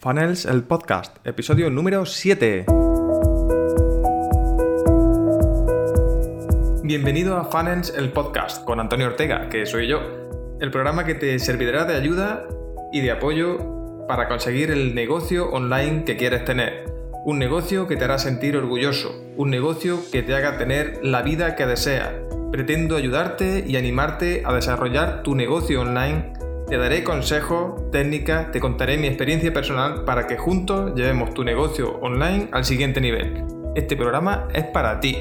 Funnels, el podcast, episodio número 7. Bienvenido a Funnels, el podcast, con Antonio Ortega, que soy yo. El programa que te servirá de ayuda y de apoyo para conseguir el negocio online que quieres tener. Un negocio que te hará sentir orgulloso, un negocio que te haga tener la vida que deseas. Pretendo ayudarte y animarte a desarrollar tu negocio online te daré consejos, técnicas, te contaré mi experiencia personal para que juntos llevemos tu negocio online al siguiente nivel. Este programa es para ti.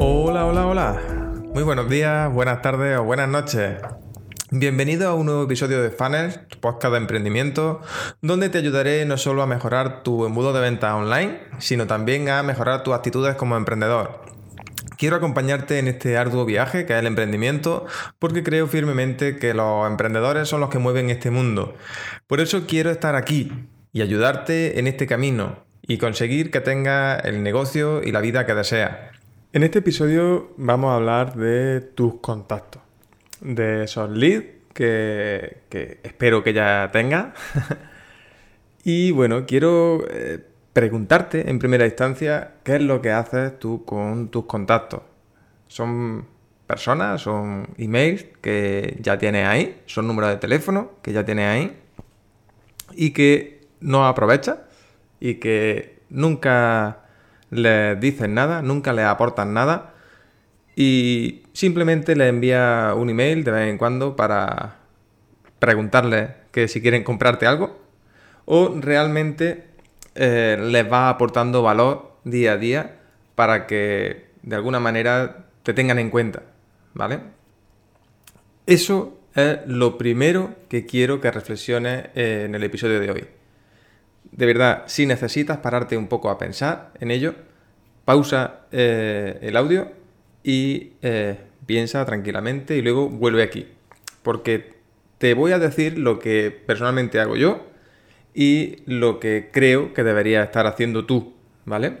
Hola, hola, hola. Muy buenos días, buenas tardes o buenas noches. Bienvenido a un nuevo episodio de Funnels, tu podcast de emprendimiento, donde te ayudaré no solo a mejorar tu embudo de venta online, sino también a mejorar tus actitudes como emprendedor. Quiero acompañarte en este arduo viaje que es el emprendimiento porque creo firmemente que los emprendedores son los que mueven este mundo. Por eso quiero estar aquí y ayudarte en este camino y conseguir que tengas el negocio y la vida que deseas. En este episodio vamos a hablar de tus contactos, de esos leads que, espero que ya tengas. y bueno, quiero... Eh, preguntarte en primera instancia qué es lo que haces tú con tus contactos. ¿Son personas, son emails que ya tienes ahí, son números de teléfono que ya tienes ahí y que no aprovechas y que nunca les dices nada, nunca les aportas nada y simplemente les envías un email de vez en cuando para preguntarles que si quieren comprarte algo o realmente eh, les va aportando valor día a día para que de alguna manera te tengan en cuenta, ¿vale? Eso es lo primero que quiero que reflexiones eh, en el episodio de hoy. De verdad, si necesitas pararte un poco a pensar en ello, pausa eh, el audio y piensa tranquilamente y luego vuelve aquí. Porque te voy a decir lo que personalmente hago yo y lo que creo que deberías estar haciendo tú, ¿vale?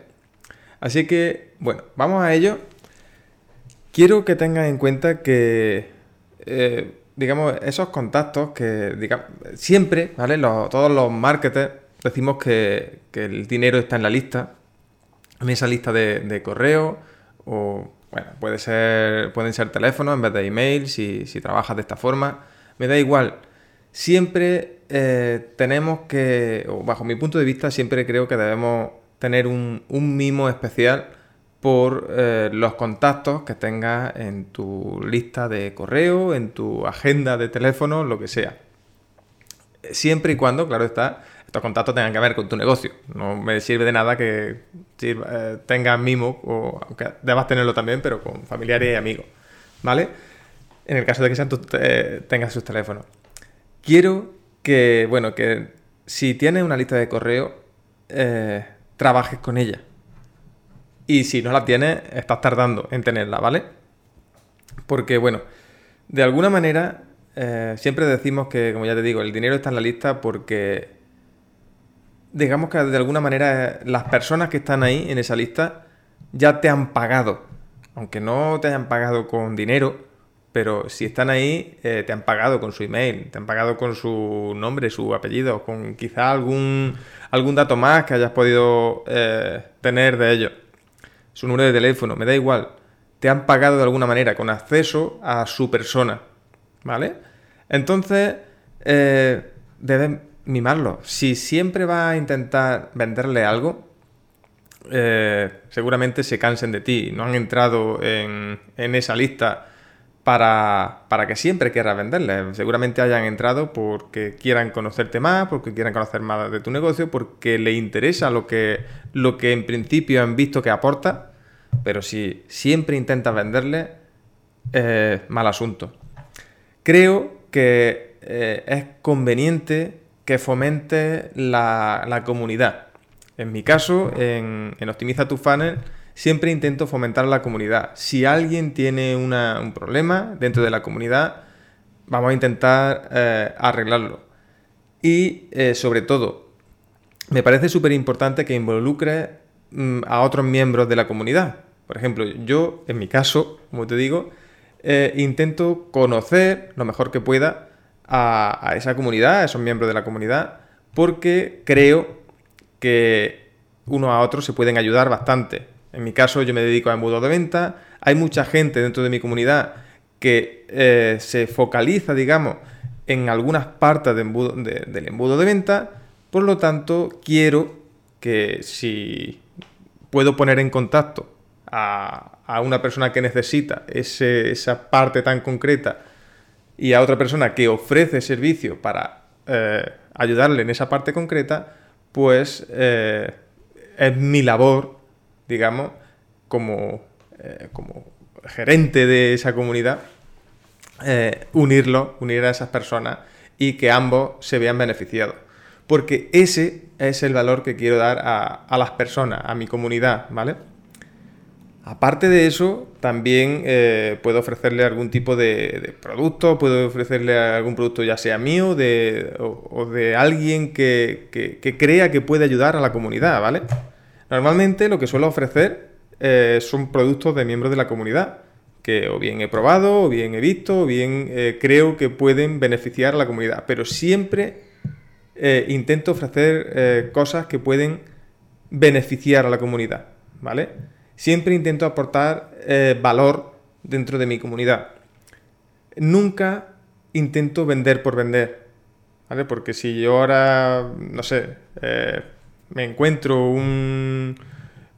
Así que, bueno, vamos a ello. Quiero que tengas en cuenta que, eh, digamos, esos contactos que, digamos, siempre, ¿vale? todos los marketers decimos que, el dinero está en la lista, en esa lista de, correo o, bueno, puede ser, pueden ser teléfonos en vez de email si, si trabajas de esta forma. Me da igual. Siempre eh, tenemos que, bajo mi punto de vista, siempre creo que debemos tener un, mimo especial por eh, los contactos que tengas en tu lista de correo, en tu agenda de teléfono, lo que sea. Siempre y cuando, claro está, estos contactos tengan que ver con tu negocio. No me sirve de nada que eh, tengas mimo, o aunque debas tenerlo también, pero con familiares y amigos. ¿Vale? En el caso de que sean tengas sus teléfonos. Quiero que, bueno, que si tienes una lista de correo, eh, trabajes con ella. Y si no la tienes, estás tardando en tenerla, ¿vale? Porque, bueno, de alguna manera, eh, siempre decimos que, como ya te digo, el dinero está en la lista porque, digamos que de alguna manera las personas que están ahí en esa lista ya te han pagado. Aunque no te hayan pagado con dinero, pero si están ahí, eh, te han pagado con su email, te han pagado con su nombre, su apellido, con quizá algún, algún dato más que hayas podido eh, tener de ellos. Su número de teléfono, me da igual. Te han pagado de alguna manera con acceso a su persona. ¿Vale? Entonces, eh, deben mimarlo. Si siempre vas a intentar venderle algo, seguramente se cansen de ti. No han entrado en, en esa lista para, que siempre quieras venderles. Seguramente hayan entrado porque quieran conocerte más, porque quieran conocer más de tu negocio, porque le interesa lo que, lo que en principio han visto que aporta, pero si siempre intentas venderle, mal asunto. Creo que eh, es conveniente que fomente la, comunidad. En mi caso, en, en Optimiza tu Funnel, siempre intento fomentar la comunidad. Si alguien tiene un problema dentro de la comunidad, vamos a intentar eh, arreglarlo. Y eh, sobre todo, me parece súper importante que involucre mm, a otros miembros de la comunidad. Por ejemplo, yo, en mi caso, como te digo, eh, intento conocer lo mejor que pueda a, esa comunidad, a esos miembros de la comunidad, porque creo que uno a otro se pueden ayudar bastante. En mi caso yo me dedico a embudos de venta, hay mucha gente dentro de mi comunidad que eh, se focaliza, digamos, en algunas partes del embudo de venta, por lo tanto quiero que si puedo poner en contacto a, una persona que necesita esa parte tan concreta y a otra persona que ofrece servicio para eh, ayudarle en esa parte concreta, pues eh, es mi labor, digamos, como, eh, como gerente de esa comunidad, unirlo, unir a esas personas y que ambos se vean beneficiados. Porque ese es el valor que quiero dar a, las personas, a mi comunidad, ¿vale? Aparte de eso, también eh, puedo ofrecerle algún tipo de, producto, puedo ofrecerle algún producto ya sea mío o, de alguien que, crea que puede ayudar a la comunidad, ¿vale? Normalmente lo que suelo ofrecer eh, son productos de miembros de la comunidad, que o bien he probado, o bien he visto, o bien eh, creo que pueden beneficiar a la comunidad, pero siempre intento ofrecer cosas que pueden beneficiar a la comunidad, ¿vale? Siempre intento aportar eh, valor dentro de mi comunidad. Nunca intento vender por vender, ¿vale? Porque si yo ahora, no sé, eh, me encuentro un...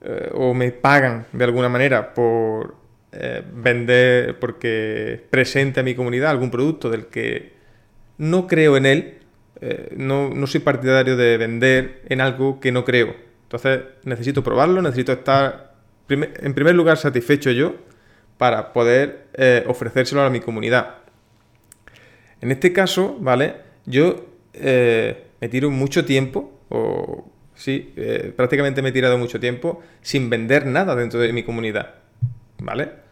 Eh, o me pagan de alguna manera por vender, porque presente a mi comunidad algún producto del que no creo en él, no, no soy partidario de vender en algo que no creo. Entonces necesito probarlo, necesito estar en primer lugar, satisfecho yo para poder eh, ofrecérselo a mi comunidad. En este caso, ¿vale? Yo eh, me tiro mucho tiempo, o sí, eh, prácticamente me he tirado mucho tiempo sin vender nada dentro de mi comunidad, ¿vale?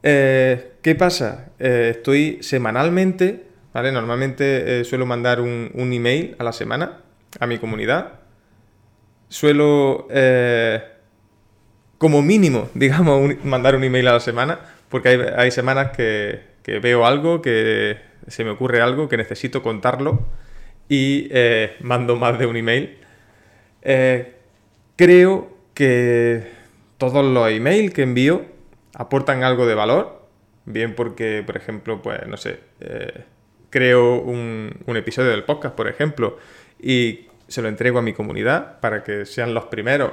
¿Qué pasa? estoy semanalmente, ¿vale? Normalmente suelo mandar un, un, email a la semana a mi comunidad. Suelo como mínimo, digamos, mandar un email a la semana, porque hay, semanas que, veo algo, que se me ocurre algo, que necesito contarlo y eh, mando más de un email. Eh, creo que todos los emails que envío aportan algo de valor, bien porque, por ejemplo, pues no sé, eh, creo un, un episodio del podcast, por ejemplo, y se lo entrego a mi comunidad para que sean los primeros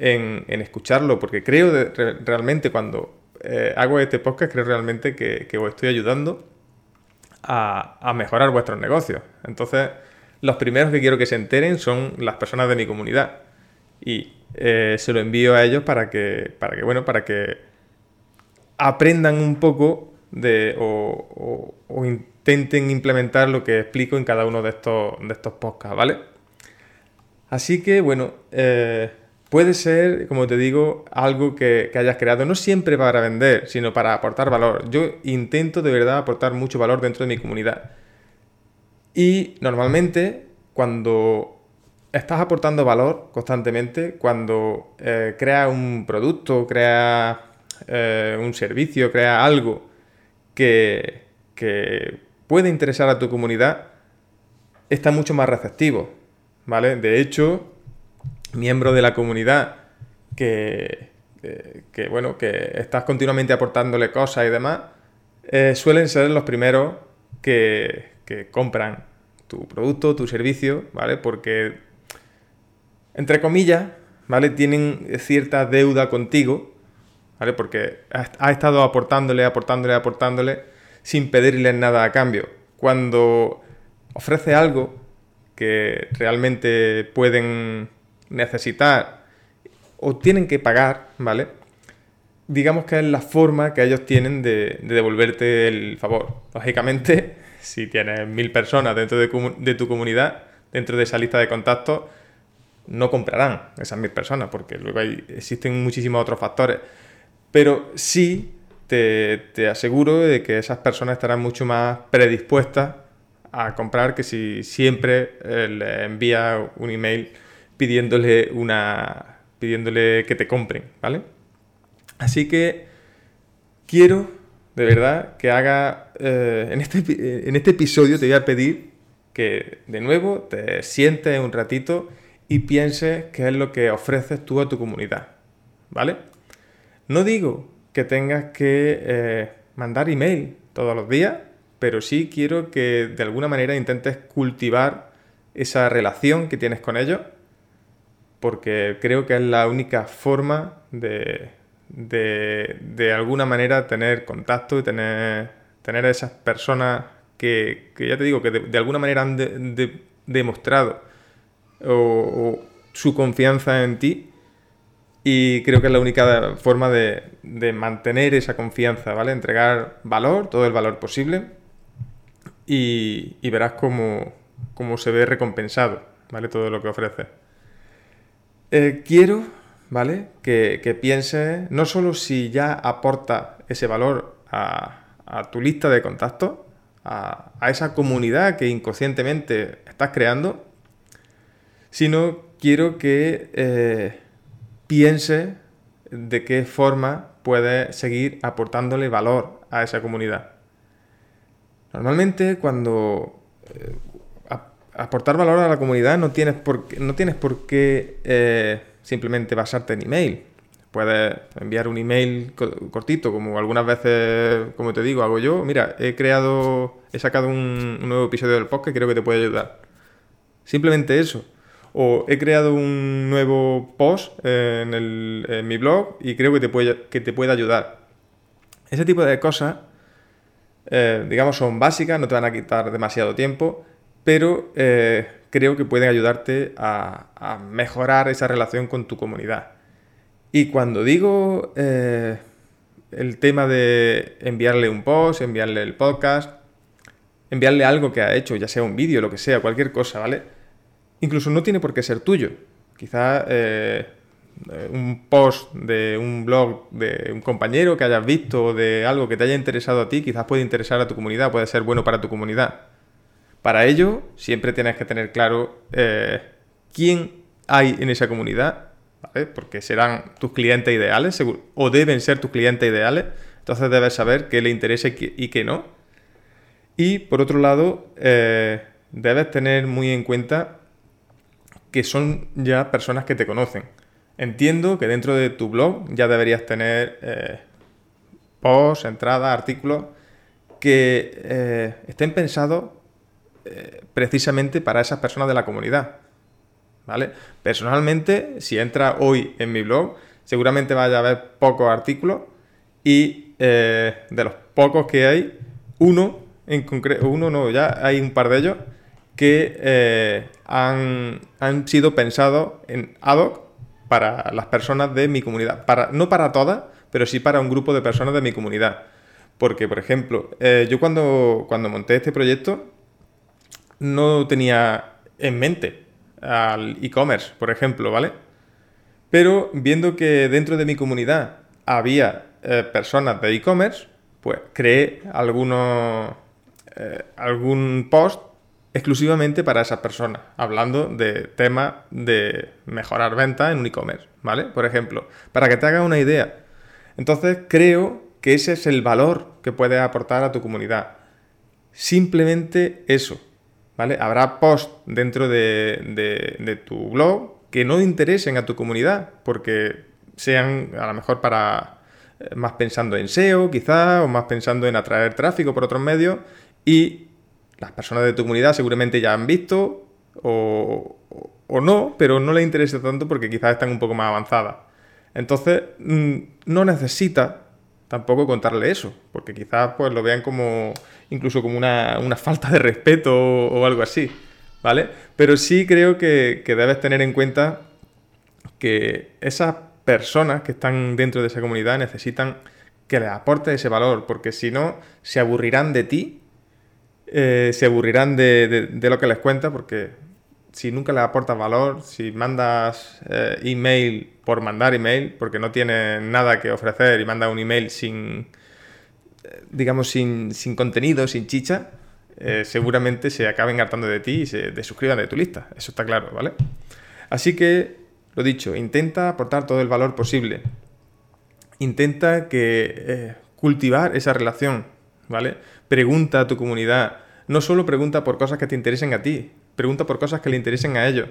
en, escucharlo, porque creo realmente cuando eh, hago este podcast, creo realmente que, os estoy ayudando a, mejorar vuestros negocios. Entonces, los primeros que quiero que se enteren son las personas de mi comunidad. Y eh, se lo envío a ellos para que, para que, bueno, para que aprendan un poco de, o, intenten implementar lo que explico en cada uno de estos, de estos podcasts, ¿vale? Así que, bueno, eh, puede ser, como te digo, algo que, hayas creado, no siempre para vender, sino para aportar valor. Yo intento de verdad aportar mucho valor dentro de mi comunidad. Y normalmente, cuando estás aportando valor constantemente, cuando eh, creas un producto, creas eh, un servicio, creas algo que, que puede interesar a tu comunidad, está mucho más receptivo. ¿Vale? De hecho, miembro de la comunidad que, que, bueno, que estás continuamente aportándole cosas y demás, eh, suelen ser los primeros que, que compran tu producto, tu servicio, ¿vale? Porque, entre comillas, ¿vale? Tienen cierta deuda contigo, ¿vale? Porque has, estado aportándole, aportándole, aportándole sin pedirles nada a cambio. Cuando ofrece algo que realmente pueden necesitar o tienen que pagar, ¿vale? Digamos que es la forma que ellos tienen de, devolverte el favor. Lógicamente, si tienes mil personas dentro de, tu comunidad, dentro de esa lista de contactos, no comprarán esas mil personas, porque luego existen muchísimos otros factores. Pero sí te, te, aseguro de que esas personas estarán mucho más predispuestas a comprar que si siempre eh, le envía un email pidiéndole una pidiéndole que te compren, ¿vale? Así que quiero de verdad que haga eh, en, este, en este episodio te voy a pedir que de nuevo te sientes un ratito y pienses qué es lo que ofreces tú a tu comunidad, ¿vale? No digo que tengas que eh, mandar email todos los días, pero sí quiero que de alguna manera intentes cultivar esa relación que tienes con ellos, porque creo que es la única forma de, de, alguna manera tener contacto y tener, tener a esas personas que, ya te digo, que de, alguna manera han demostrado su confianza en ti y creo que es la única forma de, mantener esa confianza, ¿vale? Entregar valor, todo el valor posible y, verás cómo, se ve recompensado, ¿vale? Todo lo que ofrece. Eh, quiero, ¿vale? Que, que pienses no solo si ya aporta ese valor a, tu lista de contactos, a, a esa comunidad que inconscientemente estás creando, sino quiero que eh, piense de qué forma puede seguir aportándole valor a esa comunidad. Normalmente cuando eh, aportar valor a la comunidad no tienes por, no tienes por qué eh, simplemente basarte en email. Puedes enviar un email cortito, como algunas veces, como te digo, hago yo. Mira, he creado, he sacado un, nuevo episodio del podcast que creo que te puede ayudar. Simplemente eso o he creado un nuevo post en, mi blog y creo que te, puede, que te puede ayudar. Ese tipo de cosas, eh, digamos, son básicas, no te van a quitar demasiado tiempo, pero eh, creo que pueden ayudarte a, mejorar esa relación con tu comunidad. Y cuando digo eh, el tema de enviarle un post, enviarle el podcast, enviarle algo que ha hecho, ya sea un vídeo, lo que sea, cualquier cosa, ¿vale? Incluso no tiene por qué ser tuyo. Quizá eh, un post de un blog de un compañero que hayas visto o de algo que te haya interesado a ti, quizás puede interesar a tu comunidad, puede ser bueno para tu comunidad. Para ello, siempre tienes que tener claro eh, quién hay en esa comunidad, porque serán tus clientes ideales o deben ser tus clientes ideales. Entonces debes saber qué le interesa y qué, no. Y por otro lado, eh, debes tener muy en cuenta que son ya personas que te conocen. Entiendo que dentro de tu blog ya deberías tener eh, posts, entradas, artículos que eh, estén pensados precisamente para esas personas de la comunidad. Personalmente, si entras hoy en mi blog, seguramente vaya a haber pocos artículos y de los pocos que hay, uno en concreto, uno no, ya hay un par de ellos que eh, han, sido pensados en ad hoc para las personas de mi comunidad. Para, no para todas, pero sí para un grupo de personas de mi comunidad. Porque, por ejemplo, eh, yo cuando, cuando monté este proyecto no tenía en mente al e-commerce, por ejemplo, ¿vale? Pero viendo que dentro de mi comunidad había eh, personas de e-commerce, pues creé algunos, algún post exclusivamente para esas personas, hablando de temas de mejorar ventas en un e-commerce, ¿vale? Por ejemplo, para que te hagas una idea. Entonces creo que ese es el valor que puedes aportar a tu comunidad. Simplemente eso, ¿vale? Habrá posts dentro de, tu blog que no interesen a tu comunidad, porque sean a lo mejor para eh, más pensando en SEO quizás, o más pensando en atraer tráfico por otros medios, y las personas de tu comunidad seguramente ya han visto o, no, pero no les interesa tanto porque quizás están un poco más avanzadas. Entonces, mm, no necesita tampoco contarle eso, porque quizás pues lo vean como incluso como una, falta de respeto o, algo así, ¿vale? Pero sí creo que, debes tener en cuenta que esas personas que están dentro de esa comunidad necesitan que les aporte ese valor, porque si no, se aburrirán de ti eh, se aburrirán de, lo que les cuenta porque si nunca les aportas valor, si mandas eh, email por mandar email, porque no tienes nada que ofrecer y mandas un email sin, digamos, sin, contenido, sin chicha, seguramente se acaben hartando de ti y se desuscriban de tu lista. Eso está claro, ¿vale? Así que, lo dicho, intenta aportar todo el valor posible. Intenta que cultivar esa relación, ¿vale? pregunta a tu comunidad. No solo pregunta por cosas que te interesen a ti, pregunta por cosas que le interesen a ellos.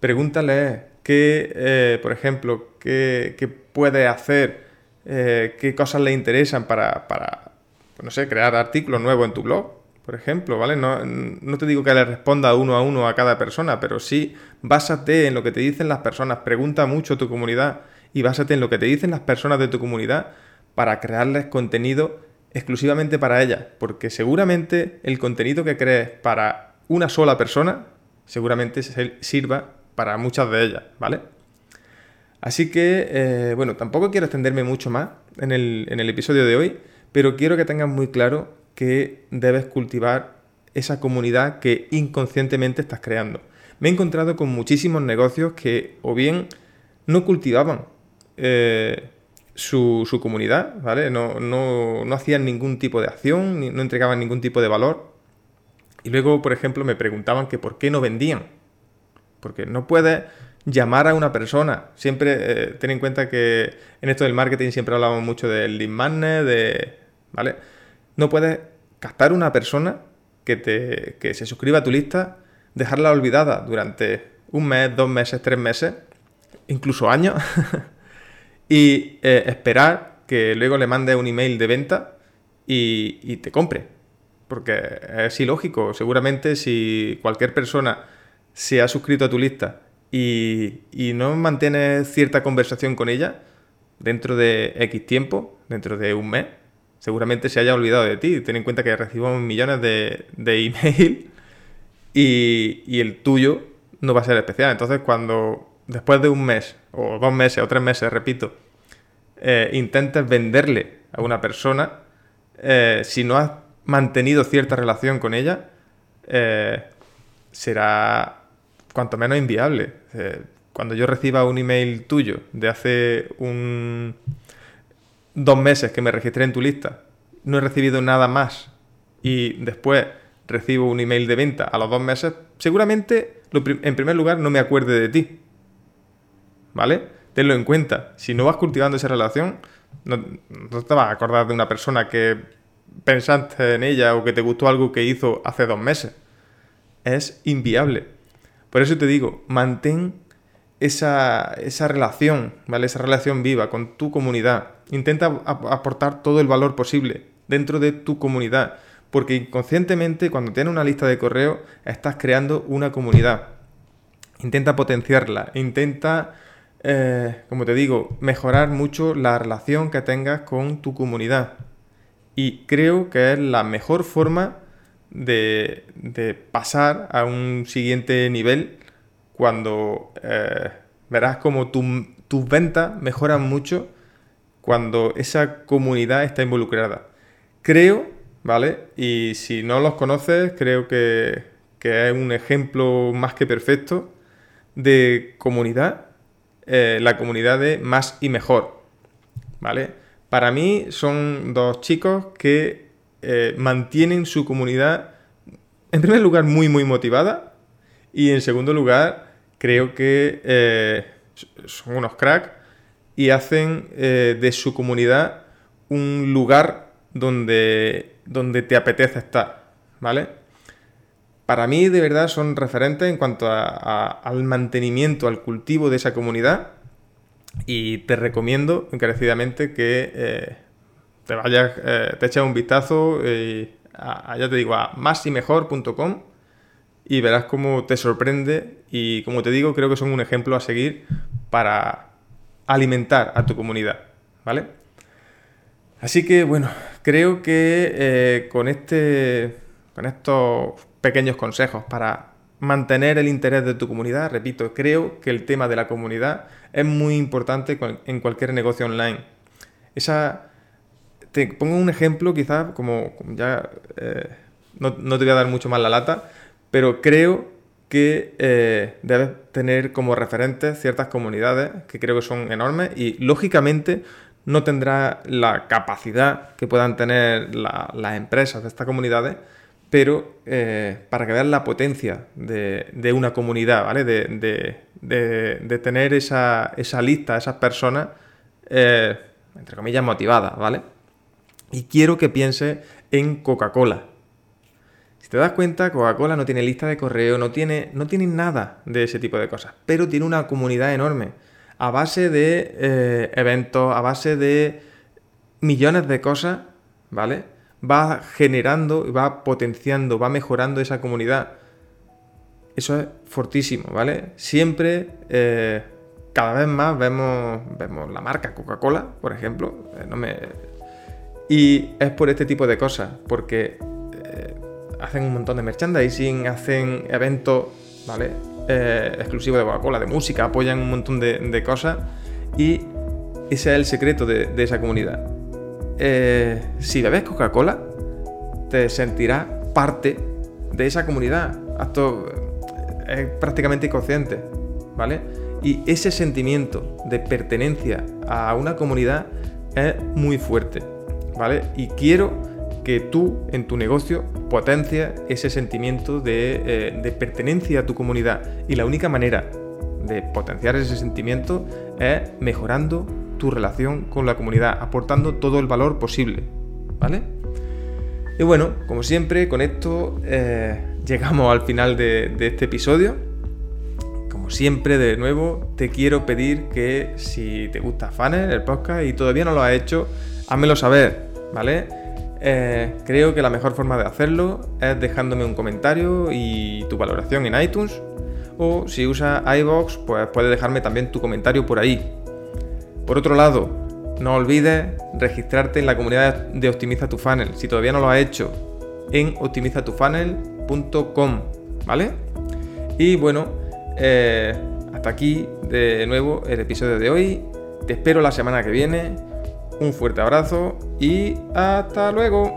Pregúntale qué, eh, por ejemplo, qué, qué puede hacer, eh, qué cosas le interesan para, para, pues no sé, crear artículos nuevos en tu blog, por ejemplo, ¿vale? No, no, te digo que le responda uno a uno a cada persona, pero sí básate en lo que te dicen las personas, pregunta mucho a tu comunidad y básate en lo que te dicen las personas de tu comunidad para crearles contenido exclusivamente para ellas, porque seguramente el contenido que crees para una sola persona seguramente sirva para muchas de ellas, ¿vale? Así que, eh, bueno, tampoco quiero extenderme mucho más en el, en el episodio de hoy, pero quiero que tengas muy claro que debes cultivar esa comunidad que inconscientemente estás creando. Me he encontrado con muchísimos negocios que o bien no cultivaban eh, su, su, comunidad, ¿vale? No, no, no, hacían ningún tipo de acción, no entregaban ningún tipo de valor. Y luego, por ejemplo, me preguntaban que por qué no vendían. Porque no puedes llamar a una persona. Siempre eh, ten en cuenta que en esto del marketing siempre hablamos mucho del lead magnet, de, ¿vale? No puedes captar una persona que, te, que se suscriba a tu lista, dejarla olvidada durante un mes, dos meses, tres meses, incluso años, y eh, esperar que luego le mande un email de venta y, y te compre. Porque es ilógico. Seguramente si cualquier persona se ha suscrito a tu lista y, no mantienes cierta conversación con ella dentro de X tiempo, dentro de un mes, seguramente se haya olvidado de ti. Ten en cuenta que recibimos millones de, de email y, el tuyo no va a ser especial. Entonces, cuando después de un mes, o dos meses, o tres meses, repito, eh, intentes venderle a una persona, eh, si no has mantenido cierta relación con ella, eh, será cuanto menos inviable. Cuando yo reciba un email tuyo de hace un dos meses que me registré en tu lista, no he recibido nada más y después recibo un email de venta a los dos meses, seguramente en primer lugar no me acuerde de ti. ¿Vale? Tenlo en cuenta. Si no vas cultivando esa relación, no, no te vas a acordar de una persona que pensaste en ella o que te gustó algo que hizo hace dos meses. Es inviable. Por eso te digo, mantén esa, esa relación, ¿vale? Esa relación viva con tu comunidad. Intenta aportar todo el valor posible dentro de tu comunidad. Porque inconscientemente, cuando tienes una lista de correo, estás creando una comunidad. Intenta potenciarla. Intenta, eh, como te digo, mejorar mucho la relación que tengas con tu comunidad. Y creo que es la mejor forma de, pasar a un siguiente nivel cuando eh, verás como tus ventas mejoran mucho cuando esa comunidad está involucrada. Creo, ¿vale? Y si no los conoces, creo que, es un ejemplo más que perfecto de comunidad, eh, la comunidad de más y mejor, ¿vale? Para mí son dos chicos que eh, mantienen su comunidad, en primer lugar, muy, muy motivada y en segundo lugar, creo que eh, son unos cracks y hacen eh, de su comunidad un lugar donde, donde te apetece estar, ¿vale? Para mí, de verdad, son referentes en cuanto al mantenimiento, al cultivo de esa comunidad y te recomiendo encarecidamente que eh, te vayas, te eches un vistazo, a, ya te digo, a másimejor.com y verás cómo te sorprende y como te digo, creo que son un ejemplo a seguir para alimentar a tu comunidad, ¿vale? Así que bueno, creo que eh, con, este, con estos pequeños consejos para mantener el interés de tu comunidad, repito, creo que el tema de la comunidad es muy importante en cualquier negocio online. Esa, te pongo un ejemplo quizás, como, ya eh, no, no te voy a dar mucho más la lata, pero creo que eh, debes tener como referentes ciertas comunidades que creo que son enormes y lógicamente no tendrá la capacidad que puedan tener las empresas de estas comunidades, pero eh, para que veas la potencia de, una comunidad, ¿vale? De, tener esa, lista, esas personas, eh, entre comillas, motivadas, ¿vale? Y quiero que pienses en Coca-Cola. Si te das cuenta, Coca-Cola no tiene lista de correo, no tiene, no nada de ese tipo de cosas, pero tiene una comunidad enorme, a base de eh, eventos, a base de millones de cosas, ¿vale? Va generando, va potenciando, va mejorando esa comunidad. Eso es fortísimo, ¿vale? Siempre, eh, cada vez más vemos, vemos la marca Coca-Cola, por ejemplo. Eh, no me... Y es por este tipo de cosas, porque hacen un montón de merchandising, hacen eventos, ¿vale? Eh, exclusivos de Coca-Cola, de música, apoyan un montón de, cosas y ese es el secreto de, esa comunidad. Eh, si bebes Coca-Cola, te sentirás parte de esa comunidad. Esto es prácticamente inconsciente, ¿vale? Y ese sentimiento de pertenencia a una comunidad es muy fuerte, ¿vale? Y quiero que tú en tu negocio potencia ese sentimiento eh, de, pertenencia a tu comunidad. Y la única manera de potenciar ese sentimiento es mejorando tu relación con la comunidad, aportando todo el valor posible. ¿Vale? Y bueno, como siempre, con esto eh, llegamos al final de, este episodio. Como siempre, de nuevo, te quiero pedir que si te gusta Funnel, el podcast, y todavía no lo has hecho, házmelo saber, ¿vale? Eh, creo que la mejor forma de hacerlo es dejándome un comentario y tu valoración en iTunes. O si usas iBox, pues puedes dejarme también tu comentario por ahí. Por otro lado, no olvides registrarte en la comunidad de Optimiza tu Funnel, si todavía no lo has hecho, en optimizatufunnel.com, ¿vale? Y bueno, eh, hasta aquí de nuevo el episodio de hoy. Te espero la semana que viene un fuerte abrazo y hasta luego.